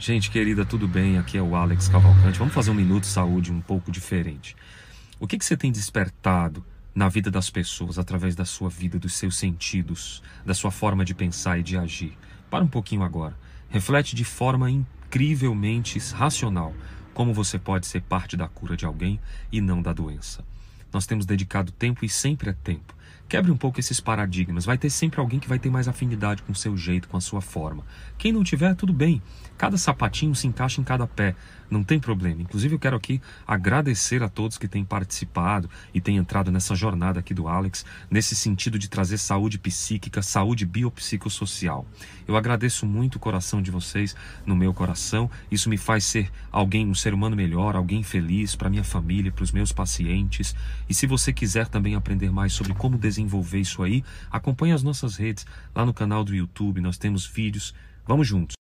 Gente querida, tudo bem? Aqui é o Alex Cavalcante. Vamos fazer um minuto de saúde um pouco diferente. O que, que você tem despertado na vida das pessoas através da sua vida, dos seus sentidos, da sua forma de pensar e de agir? Para um pouquinho agora. Reflete de forma incrivelmente racional como você pode ser parte da cura de alguém e não da doença. Nós temos dedicado tempo e sempre é tempo Quebre um pouco esses paradigmas. Vai ter sempre alguém que vai ter mais afinidade com o seu jeito, com a sua forma. Quem não tiver, tudo bem. Cada sapatinho se encaixa em cada pé. Não tem problema. Inclusive, eu quero aqui agradecer a todos que têm participado e têm entrado nessa jornada aqui do Alex, nesse sentido de trazer saúde psíquica, saúde biopsicossocial. Eu agradeço muito o coração de vocês no meu coração. Isso me faz ser alguém, um ser humano melhor, alguém feliz para minha família, para os meus pacientes. E se você quiser também aprender mais sobre como desenvolver isso aí, acompanhe as nossas redes lá no canal do YouTube, nós temos vídeos. Vamos juntos.